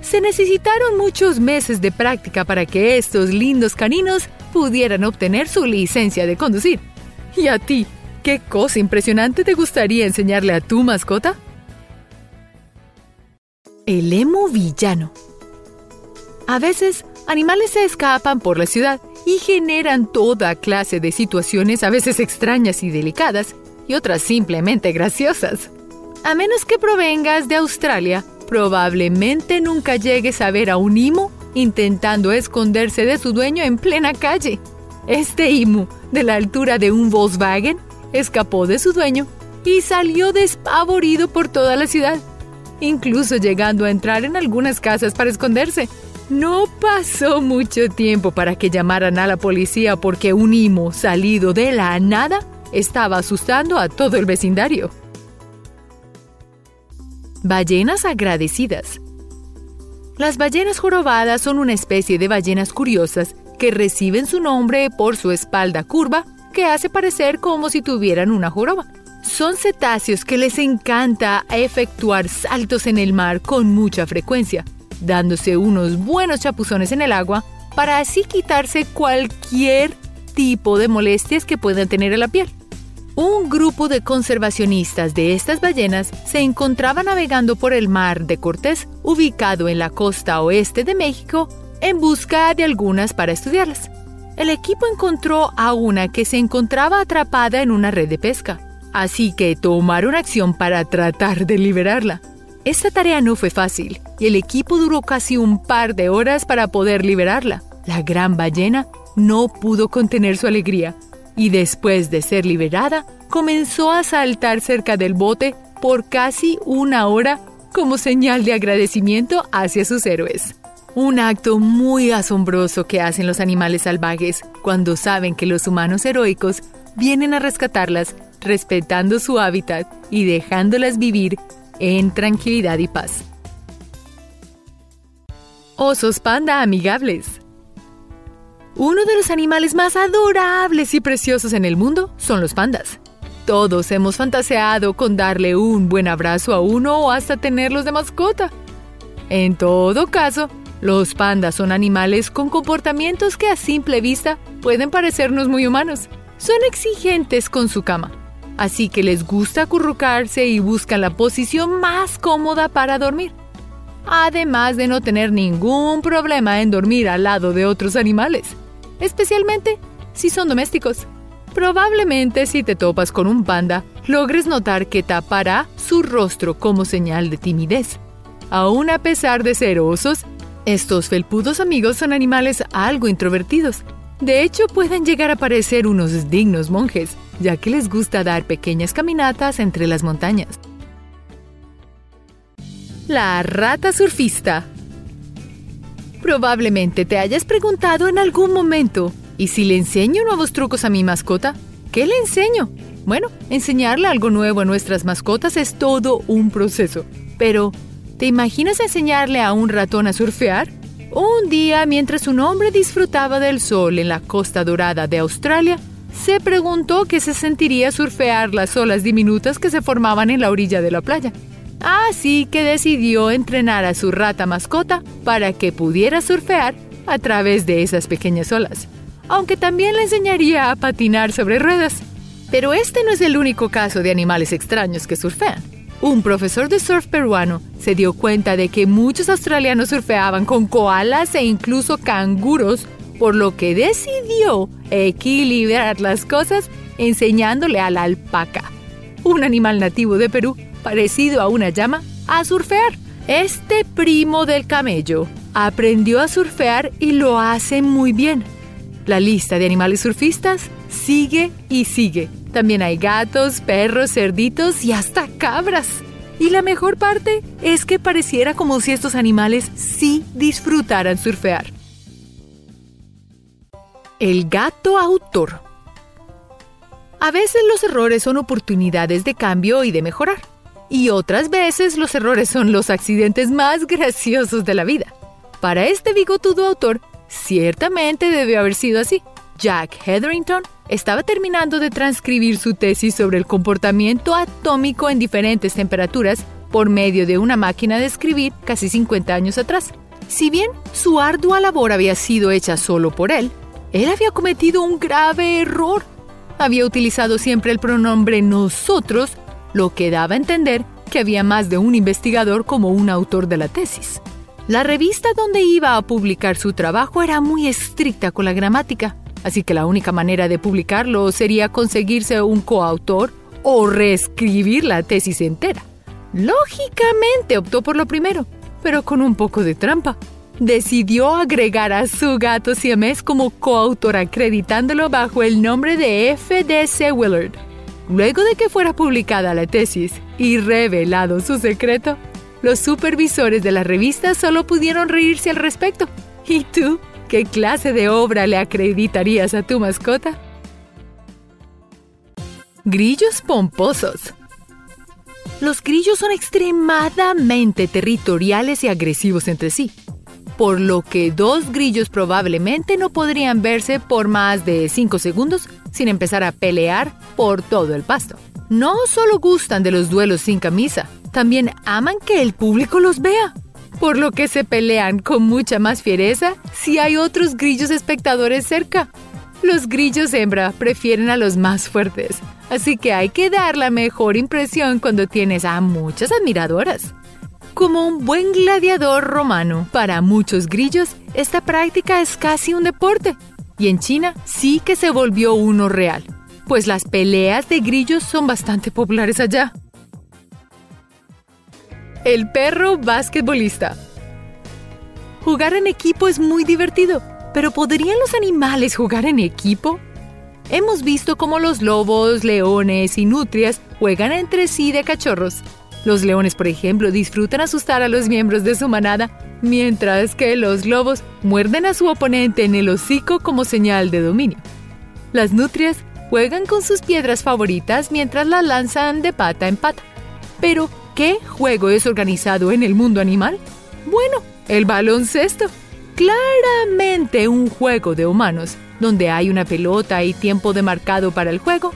Se necesitaron muchos meses de práctica para que estos lindos caninos pudieran obtener su licencia de conducir. ¿Y a ti? ¿Qué cosa impresionante te gustaría enseñarle a tu mascota? El emo villano. A veces, animales se escapan por la ciudad y generan toda clase de situaciones a veces extrañas y delicadas y otras simplemente graciosas. A menos que provengas de Australia, probablemente nunca llegues a ver a un imo intentando esconderse de su dueño en plena calle. Este imo, de la altura de un Volkswagen, escapó de su dueño y salió despavorido por toda la ciudad, incluso llegando a entrar en algunas casas para esconderse. No pasó mucho tiempo para que llamaran a la policía porque un imo salido de la nada estaba asustando a todo el vecindario. Ballenas agradecidas. Las ballenas jorobadas son una especie de ballenas curiosas que reciben su nombre por su espalda curva que hace parecer como si tuvieran una joroba. Son cetáceos que les encanta efectuar saltos en el mar con mucha frecuencia, dándose unos buenos chapuzones en el agua para así quitarse cualquier tipo de molestias que puedan tener en la piel. Un grupo de conservacionistas de estas ballenas se encontraba navegando por el mar de Cortés, ubicado en la costa oeste de México, en busca de algunas para estudiarlas. El equipo encontró a una que se encontraba atrapada en una red de pesca, así que tomaron acción para tratar de liberarla. Esta tarea no fue fácil y el equipo duró casi un par de horas para poder liberarla. La gran ballena no pudo contener su alegría y después de ser liberada, comenzó a saltar cerca del bote por casi una hora como señal de agradecimiento hacia sus héroes. Un acto muy asombroso que hacen los animales salvajes cuando saben que los humanos heroicos vienen a rescatarlas respetando su hábitat y dejándolas vivir en tranquilidad y paz. Osos panda amigables. Uno de los animales más adorables y preciosos en el mundo son los pandas. Todos hemos fantaseado con darle un buen abrazo a uno o hasta tenerlos de mascota. En todo caso, los pandas son animales con comportamientos que a simple vista pueden parecernos muy humanos. Son exigentes con su cama. Así que les gusta acurrucarse y buscan la posición más cómoda para dormir. Además de no tener ningún problema en dormir al lado de otros animales, especialmente si son domésticos. Probablemente si te topas con un panda, logres notar que tapará su rostro como señal de timidez. Aún a pesar de ser osos, estos felpudos amigos son animales algo introvertidos. De hecho, pueden llegar a parecer unos dignos monjes, ya que les gusta dar pequeñas caminatas entre las montañas. La rata surfista. Probablemente te hayas preguntado en algún momento, ¿y si le enseño nuevos trucos a mi mascota? ¿Qué le enseño? Bueno, enseñarle algo nuevo a nuestras mascotas es todo un proceso. Pero, ¿Te imaginas enseñarle a un ratón a surfear? Un día, mientras un hombre disfrutaba del sol en la costa dorada de Australia, se preguntó qué se sentiría surfear las olas diminutas que se formaban en la orilla de la playa. Así que decidió entrenar a su rata mascota para que pudiera surfear a través de esas pequeñas olas, aunque también le enseñaría a patinar sobre ruedas. Pero este no es el único caso de animales extraños que surfean. Un profesor de surf peruano se dio cuenta de que muchos australianos surfeaban con koalas e incluso canguros, por lo que decidió equilibrar las cosas enseñándole a la alpaca, un animal nativo de Perú parecido a una llama, a surfear. Este primo del camello aprendió a surfear y lo hace muy bien. La lista de animales surfistas sigue y sigue. También hay gatos, perros, cerditos y hasta cabras. Y la mejor parte es que pareciera como si estos animales sí disfrutaran surfear. El gato autor. A veces los errores son oportunidades de cambio y de mejorar. Y otras veces los errores son los accidentes más graciosos de la vida. Para este bigotudo autor, ciertamente debió haber sido así. Jack Hetherington estaba terminando de transcribir su tesis sobre el comportamiento atómico en diferentes temperaturas por medio de una máquina de escribir casi 50 años atrás. Si bien su ardua labor había sido hecha solo por él, él había cometido un grave error. Había utilizado siempre el pronombre nosotros, lo que daba a entender que había más de un investigador como un autor de la tesis. La revista donde iba a publicar su trabajo era muy estricta con la gramática así que la única manera de publicarlo sería conseguirse un coautor o reescribir la tesis entera. Lógicamente optó por lo primero, pero con un poco de trampa. Decidió agregar a su gato siamés como coautor acreditándolo bajo el nombre de F.D.C. Willard. Luego de que fuera publicada la tesis y revelado su secreto, los supervisores de la revista solo pudieron reírse al respecto. ¿Y tú? ¿Qué clase de obra le acreditarías a tu mascota? Grillos pomposos. Los grillos son extremadamente territoriales y agresivos entre sí, por lo que dos grillos probablemente no podrían verse por más de 5 segundos sin empezar a pelear por todo el pasto. No solo gustan de los duelos sin camisa, también aman que el público los vea por lo que se pelean con mucha más fiereza si hay otros grillos espectadores cerca. Los grillos hembra prefieren a los más fuertes, así que hay que dar la mejor impresión cuando tienes a muchas admiradoras. Como un buen gladiador romano, para muchos grillos esta práctica es casi un deporte, y en China sí que se volvió uno real, pues las peleas de grillos son bastante populares allá. El perro basquetbolista. Jugar en equipo es muy divertido, pero ¿podrían los animales jugar en equipo? Hemos visto cómo los lobos, leones y nutrias juegan entre sí de cachorros. Los leones, por ejemplo, disfrutan asustar a los miembros de su manada, mientras que los lobos muerden a su oponente en el hocico como señal de dominio. Las nutrias juegan con sus piedras favoritas mientras las lanzan de pata en pata. Pero, ¿Qué juego es organizado en el mundo animal? Bueno, el baloncesto. Claramente un juego de humanos, donde hay una pelota y tiempo demarcado para el juego.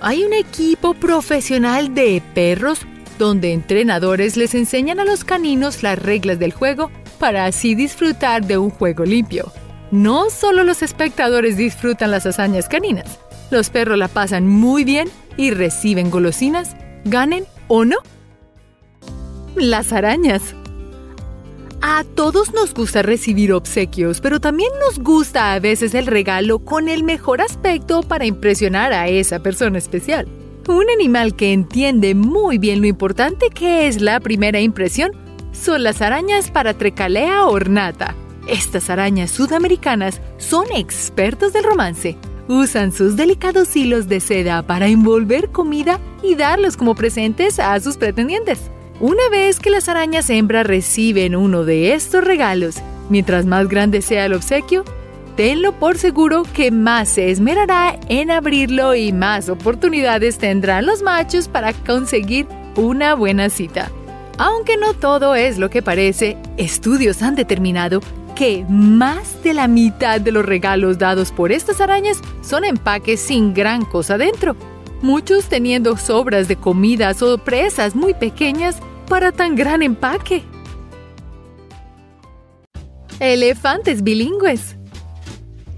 Hay un equipo profesional de perros donde entrenadores les enseñan a los caninos las reglas del juego para así disfrutar de un juego limpio. No solo los espectadores disfrutan las hazañas caninas, los perros la pasan muy bien y reciben golosinas, ganen o no. Las arañas. A todos nos gusta recibir obsequios, pero también nos gusta a veces el regalo con el mejor aspecto para impresionar a esa persona especial. Un animal que entiende muy bien lo importante que es la primera impresión son las arañas Paratrecalea ornata. Estas arañas sudamericanas son expertos del romance. Usan sus delicados hilos de seda para envolver comida y darlos como presentes a sus pretendientes. Una vez que las arañas hembra reciben uno de estos regalos, mientras más grande sea el obsequio, tenlo por seguro que más se esmerará en abrirlo y más oportunidades tendrán los machos para conseguir una buena cita. Aunque no todo es lo que parece, estudios han determinado que más de la mitad de los regalos dados por estas arañas son empaques sin gran cosa dentro, muchos teniendo sobras de comidas o presas muy pequeñas para tan gran empaque. Elefantes bilingües.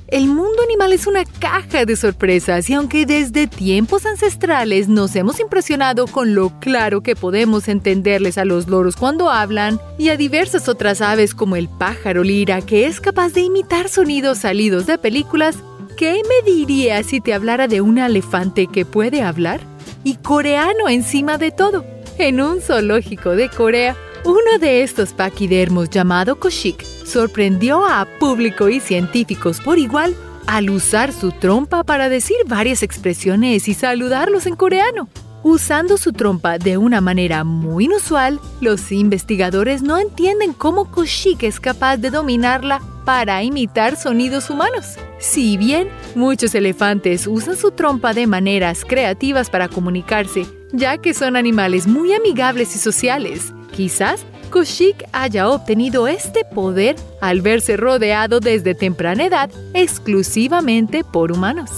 El mundo animal es una caja de sorpresas y aunque desde tiempos ancestrales nos hemos impresionado con lo claro que podemos entenderles a los loros cuando hablan y a diversas otras aves como el pájaro lira que es capaz de imitar sonidos salidos de películas, ¿qué me dirías si te hablara de un elefante que puede hablar? Y coreano encima de todo. En un zoológico de Corea, uno de estos paquidermos llamado Koshik sorprendió a público y científicos por igual al usar su trompa para decir varias expresiones y saludarlos en coreano. Usando su trompa de una manera muy inusual, los investigadores no entienden cómo Koshik es capaz de dominarla para imitar sonidos humanos. Si bien muchos elefantes usan su trompa de maneras creativas para comunicarse, ya que son animales muy amigables y sociales, quizás Koshik haya obtenido este poder al verse rodeado desde temprana edad exclusivamente por humanos.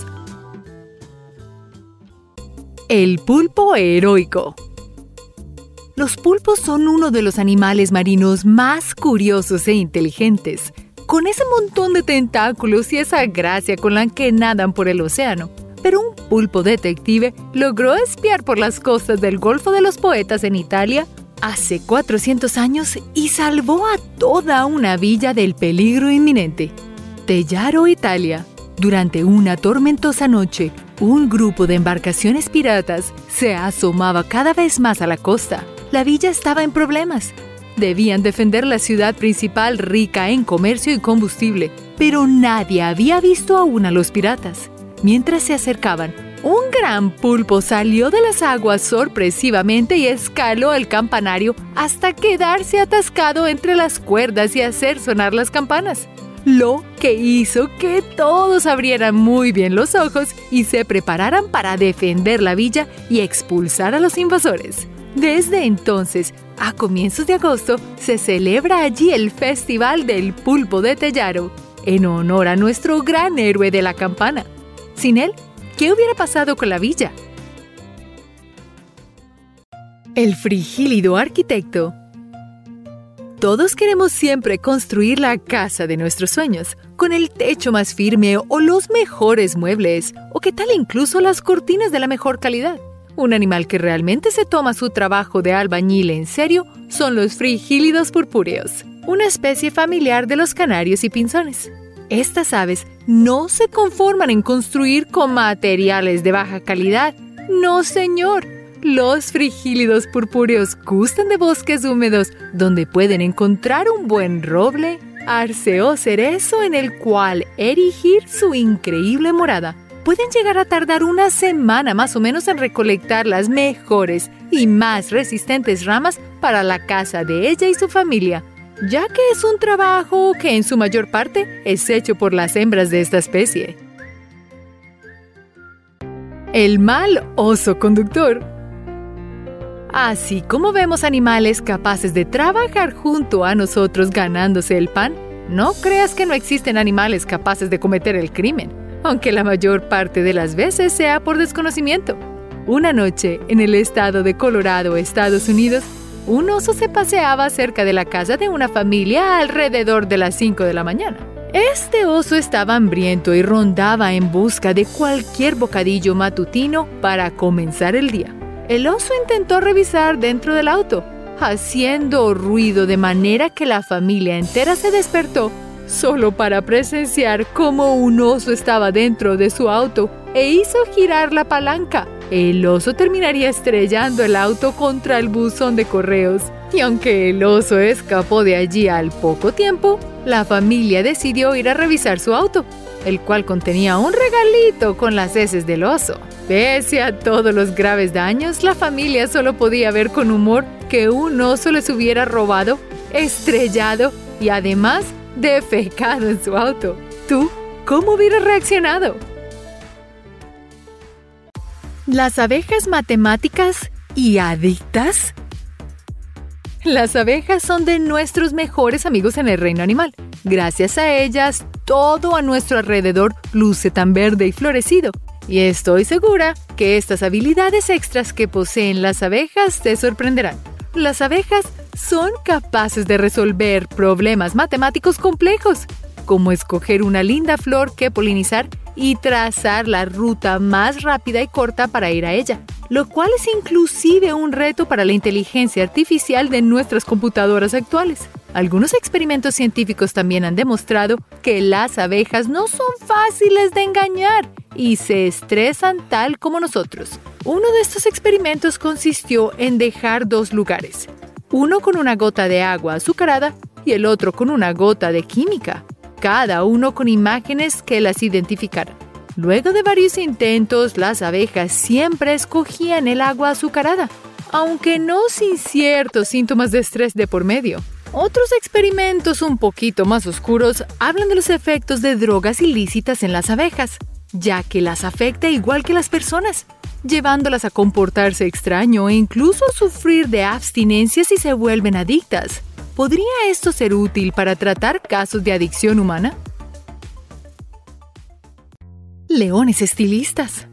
El pulpo heroico. Los pulpos son uno de los animales marinos más curiosos e inteligentes, con ese montón de tentáculos y esa gracia con la que nadan por el océano. Pero un pulpo detective logró espiar por las costas del Golfo de los Poetas en Italia hace 400 años y salvó a toda una villa del peligro inminente. Tellaro, Italia. Durante una tormentosa noche, un grupo de embarcaciones piratas se asomaba cada vez más a la costa. La villa estaba en problemas. Debían defender la ciudad principal rica en comercio y combustible, pero nadie había visto aún a los piratas. Mientras se acercaban, un gran pulpo salió de las aguas sorpresivamente y escaló el campanario hasta quedarse atascado entre las cuerdas y hacer sonar las campanas. Lo que hizo que todos abrieran muy bien los ojos y se prepararan para defender la villa y expulsar a los invasores. Desde entonces, a comienzos de agosto, se celebra allí el Festival del Pulpo de Tellaro, en honor a nuestro gran héroe de la campana. Sin él, ¿Qué hubiera pasado con la villa? El frigílido arquitecto. Todos queremos siempre construir la casa de nuestros sueños, con el techo más firme o los mejores muebles, o que tal incluso las cortinas de la mejor calidad. Un animal que realmente se toma su trabajo de albañil en serio son los frigílidos purpúreos, una especie familiar de los canarios y pinzones. Estas aves no se conforman en construir con materiales de baja calidad. No, señor. Los frigílidos purpúreos gustan de bosques húmedos donde pueden encontrar un buen roble, arce o cerezo en el cual erigir su increíble morada. Pueden llegar a tardar una semana más o menos en recolectar las mejores y más resistentes ramas para la casa de ella y su familia ya que es un trabajo que en su mayor parte es hecho por las hembras de esta especie. El mal oso conductor. Así como vemos animales capaces de trabajar junto a nosotros ganándose el pan, no creas que no existen animales capaces de cometer el crimen, aunque la mayor parte de las veces sea por desconocimiento. Una noche, en el estado de Colorado, Estados Unidos, un oso se paseaba cerca de la casa de una familia alrededor de las 5 de la mañana. Este oso estaba hambriento y rondaba en busca de cualquier bocadillo matutino para comenzar el día. El oso intentó revisar dentro del auto, haciendo ruido de manera que la familia entera se despertó solo para presenciar cómo un oso estaba dentro de su auto e hizo girar la palanca. El oso terminaría estrellando el auto contra el buzón de correos. Y aunque el oso escapó de allí al poco tiempo, la familia decidió ir a revisar su auto, el cual contenía un regalito con las heces del oso. Pese a todos los graves daños, la familia solo podía ver con humor que un oso les hubiera robado, estrellado y además defecado en su auto. ¿Tú cómo hubieras reaccionado? Las abejas matemáticas y adictas. Las abejas son de nuestros mejores amigos en el reino animal. Gracias a ellas, todo a nuestro alrededor luce tan verde y florecido. Y estoy segura que estas habilidades extras que poseen las abejas te sorprenderán. Las abejas son capaces de resolver problemas matemáticos complejos, como escoger una linda flor que polinizar y trazar la ruta más rápida y corta para ir a ella, lo cual es inclusive un reto para la inteligencia artificial de nuestras computadoras actuales. Algunos experimentos científicos también han demostrado que las abejas no son fáciles de engañar y se estresan tal como nosotros. Uno de estos experimentos consistió en dejar dos lugares, uno con una gota de agua azucarada y el otro con una gota de química, cada uno con imágenes que las identificaran. Luego de varios intentos, las abejas siempre escogían el agua azucarada, aunque no sin ciertos síntomas de estrés de por medio. Otros experimentos un poquito más oscuros hablan de los efectos de drogas ilícitas en las abejas, ya que las afecta igual que las personas, llevándolas a comportarse extraño e incluso a sufrir de abstinencia si se vuelven adictas. ¿Podría esto ser útil para tratar casos de adicción humana? Leones estilistas.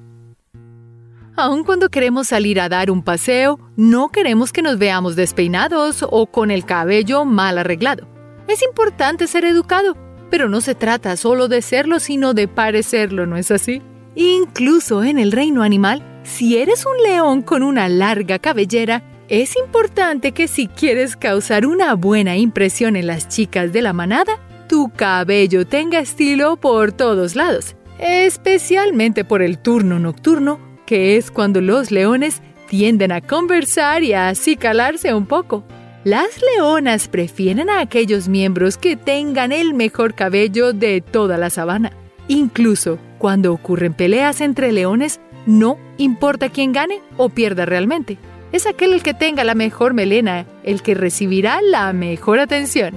Aun cuando queremos salir a dar un paseo, no queremos que nos veamos despeinados o con el cabello mal arreglado. Es importante ser educado, pero no se trata solo de serlo, sino de parecerlo, ¿no es así? Incluso en el reino animal, si eres un león con una larga cabellera, es importante que si quieres causar una buena impresión en las chicas de la manada, tu cabello tenga estilo por todos lados, especialmente por el turno nocturno que es cuando los leones tienden a conversar y a acicalarse un poco. Las leonas prefieren a aquellos miembros que tengan el mejor cabello de toda la sabana. Incluso cuando ocurren peleas entre leones, no importa quién gane o pierda realmente. Es aquel el que tenga la mejor melena el que recibirá la mejor atención.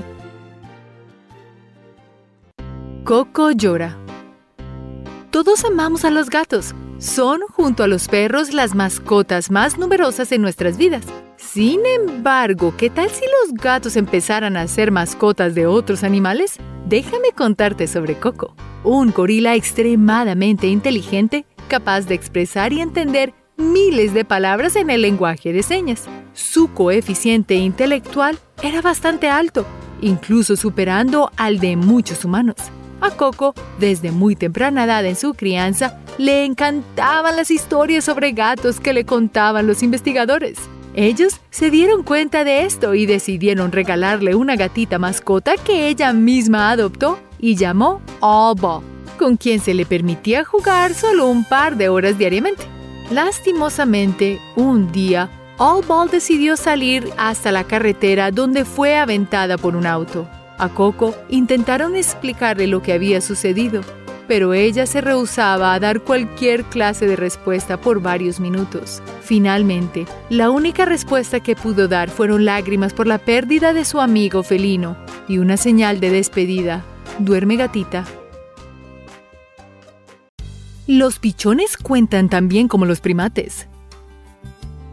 Coco llora. Todos amamos a los gatos, son, junto a los perros, las mascotas más numerosas en nuestras vidas. Sin embargo, ¿qué tal si los gatos empezaran a ser mascotas de otros animales? Déjame contarte sobre Coco, un gorila extremadamente inteligente, capaz de expresar y entender miles de palabras en el lenguaje de señas. Su coeficiente intelectual era bastante alto, incluso superando al de muchos humanos. A Coco, desde muy temprana edad en su crianza, le encantaban las historias sobre gatos que le contaban los investigadores. Ellos se dieron cuenta de esto y decidieron regalarle una gatita mascota que ella misma adoptó y llamó Alba, con quien se le permitía jugar solo un par de horas diariamente. Lastimosamente, un día, Alba decidió salir hasta la carretera donde fue aventada por un auto. A Coco intentaron explicarle lo que había sucedido, pero ella se rehusaba a dar cualquier clase de respuesta por varios minutos. Finalmente, la única respuesta que pudo dar fueron lágrimas por la pérdida de su amigo felino y una señal de despedida. Duerme gatita. Los pichones cuentan también como los primates.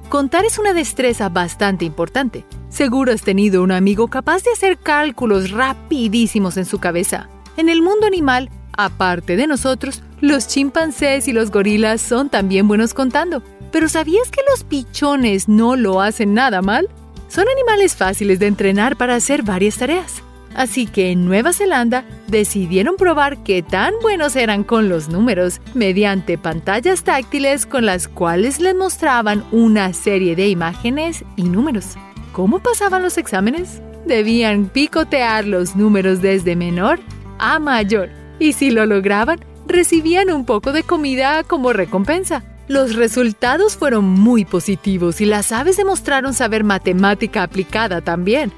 Contar es una destreza bastante importante. Seguro has tenido un amigo capaz de hacer cálculos rapidísimos en su cabeza. En el mundo animal, aparte de nosotros, los chimpancés y los gorilas son también buenos contando. Pero ¿sabías que los pichones no lo hacen nada mal? Son animales fáciles de entrenar para hacer varias tareas. Así que en Nueva Zelanda decidieron probar qué tan buenos eran con los números mediante pantallas táctiles con las cuales les mostraban una serie de imágenes y números. ¿Cómo pasaban los exámenes? Debían picotear los números desde menor a mayor y si lo lograban, recibían un poco de comida como recompensa. Los resultados fueron muy positivos y las aves demostraron saber matemática aplicada también.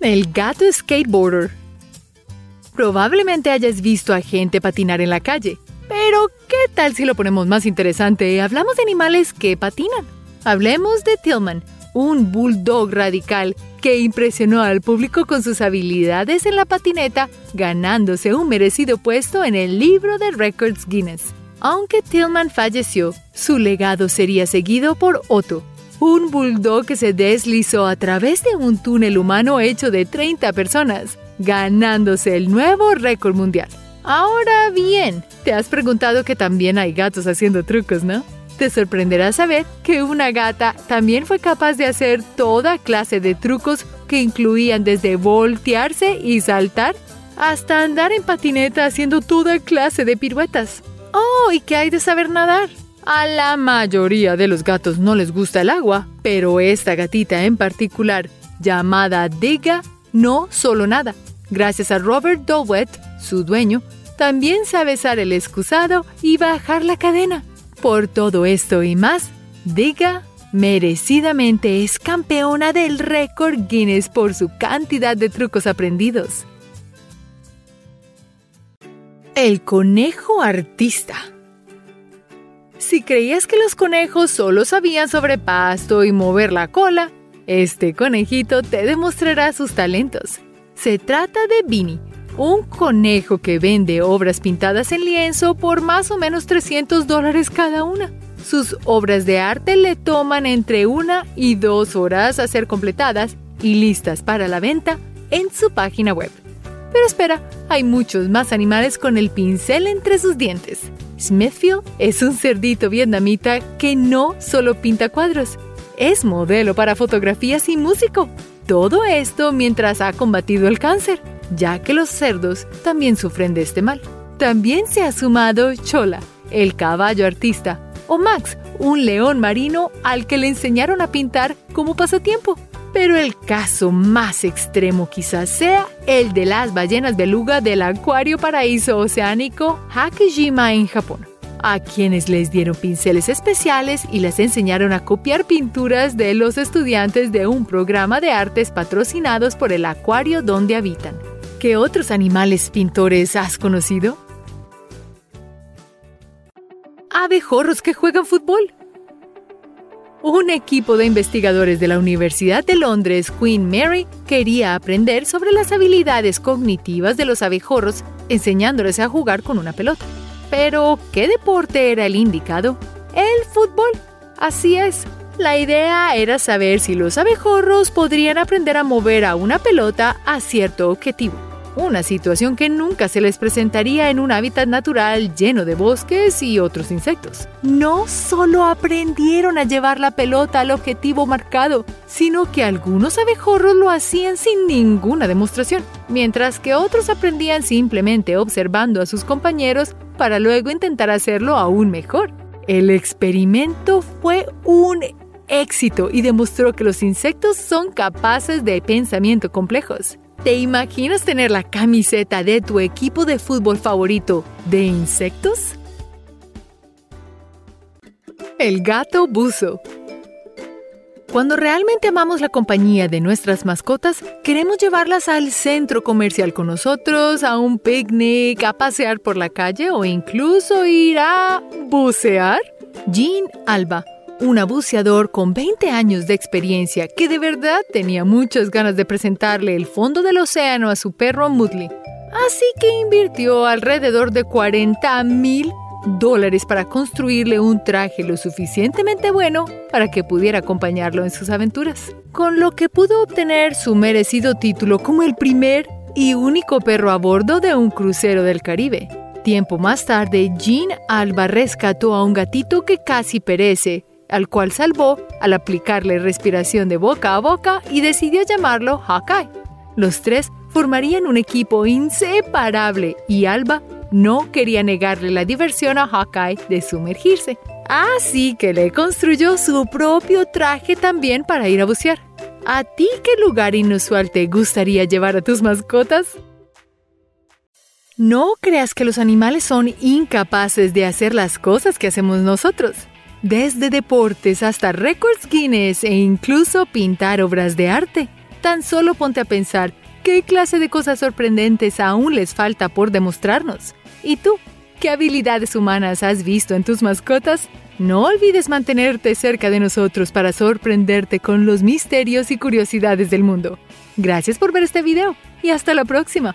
El gato skateboarder. Probablemente hayas visto a gente patinar en la calle, pero ¿qué tal si lo ponemos más interesante? Hablamos de animales que patinan. Hablemos de Tillman, un bulldog radical que impresionó al público con sus habilidades en la patineta, ganándose un merecido puesto en el libro de Records Guinness. Aunque Tillman falleció, su legado sería seguido por Otto, un bulldog que se deslizó a través de un túnel humano hecho de 30 personas, ganándose el nuevo récord mundial. Ahora bien, te has preguntado que también hay gatos haciendo trucos, ¿no? Te sorprenderá saber que una gata también fue capaz de hacer toda clase de trucos que incluían desde voltearse y saltar hasta andar en patineta haciendo toda clase de piruetas. Oh, ¿y qué hay de saber nadar? A la mayoría de los gatos no les gusta el agua, pero esta gatita en particular, llamada Diga, no solo nada. Gracias a Robert Dowett, su dueño, también sabe usar el excusado y bajar la cadena. Por todo esto y más, Diga merecidamente es campeona del récord Guinness por su cantidad de trucos aprendidos. El conejo artista. Si creías que los conejos solo sabían sobre pasto y mover la cola, este conejito te demostrará sus talentos. Se trata de Vinny, un conejo que vende obras pintadas en lienzo por más o menos 300 dólares cada una. Sus obras de arte le toman entre una y dos horas a ser completadas y listas para la venta en su página web. Pero espera, hay muchos más animales con el pincel entre sus dientes. Smithfield es un cerdito vietnamita que no solo pinta cuadros, es modelo para fotografías y músico. Todo esto mientras ha combatido el cáncer, ya que los cerdos también sufren de este mal. También se ha sumado Chola, el caballo artista, o Max, un león marino al que le enseñaron a pintar como pasatiempo. Pero el caso más extremo quizás sea el de las ballenas beluga del Acuario Paraíso Oceánico Hakejima en Japón, a quienes les dieron pinceles especiales y les enseñaron a copiar pinturas de los estudiantes de un programa de artes patrocinados por el acuario donde habitan. ¿Qué otros animales pintores has conocido? Abejorros que juegan fútbol un equipo de investigadores de la Universidad de Londres Queen Mary quería aprender sobre las habilidades cognitivas de los abejorros enseñándoles a jugar con una pelota. Pero, ¿qué deporte era el indicado? El fútbol. Así es. La idea era saber si los abejorros podrían aprender a mover a una pelota a cierto objetivo una situación que nunca se les presentaría en un hábitat natural lleno de bosques y otros insectos. No solo aprendieron a llevar la pelota al objetivo marcado, sino que algunos abejorros lo hacían sin ninguna demostración, mientras que otros aprendían simplemente observando a sus compañeros para luego intentar hacerlo aún mejor. El experimento fue un éxito y demostró que los insectos son capaces de pensamiento complejos. ¿Te imaginas tener la camiseta de tu equipo de fútbol favorito de insectos? El gato buzo. Cuando realmente amamos la compañía de nuestras mascotas, queremos llevarlas al centro comercial con nosotros, a un picnic, a pasear por la calle o incluso ir a bucear. Jean Alba un buceador con 20 años de experiencia que de verdad tenía muchas ganas de presentarle el fondo del océano a su perro Mudley. Así que invirtió alrededor de 40 mil dólares para construirle un traje lo suficientemente bueno para que pudiera acompañarlo en sus aventuras, con lo que pudo obtener su merecido título como el primer y único perro a bordo de un crucero del Caribe. Tiempo más tarde, Jean Alba rescató a un gatito que casi perece al cual salvó al aplicarle respiración de boca a boca y decidió llamarlo Hawkeye. Los tres formarían un equipo inseparable y Alba no quería negarle la diversión a Hawkeye de sumergirse. Así que le construyó su propio traje también para ir a bucear. ¿A ti qué lugar inusual te gustaría llevar a tus mascotas? No creas que los animales son incapaces de hacer las cosas que hacemos nosotros. Desde deportes hasta récords Guinness e incluso pintar obras de arte. Tan solo ponte a pensar qué clase de cosas sorprendentes aún les falta por demostrarnos. ¿Y tú? ¿Qué habilidades humanas has visto en tus mascotas? No olvides mantenerte cerca de nosotros para sorprenderte con los misterios y curiosidades del mundo. Gracias por ver este video y hasta la próxima.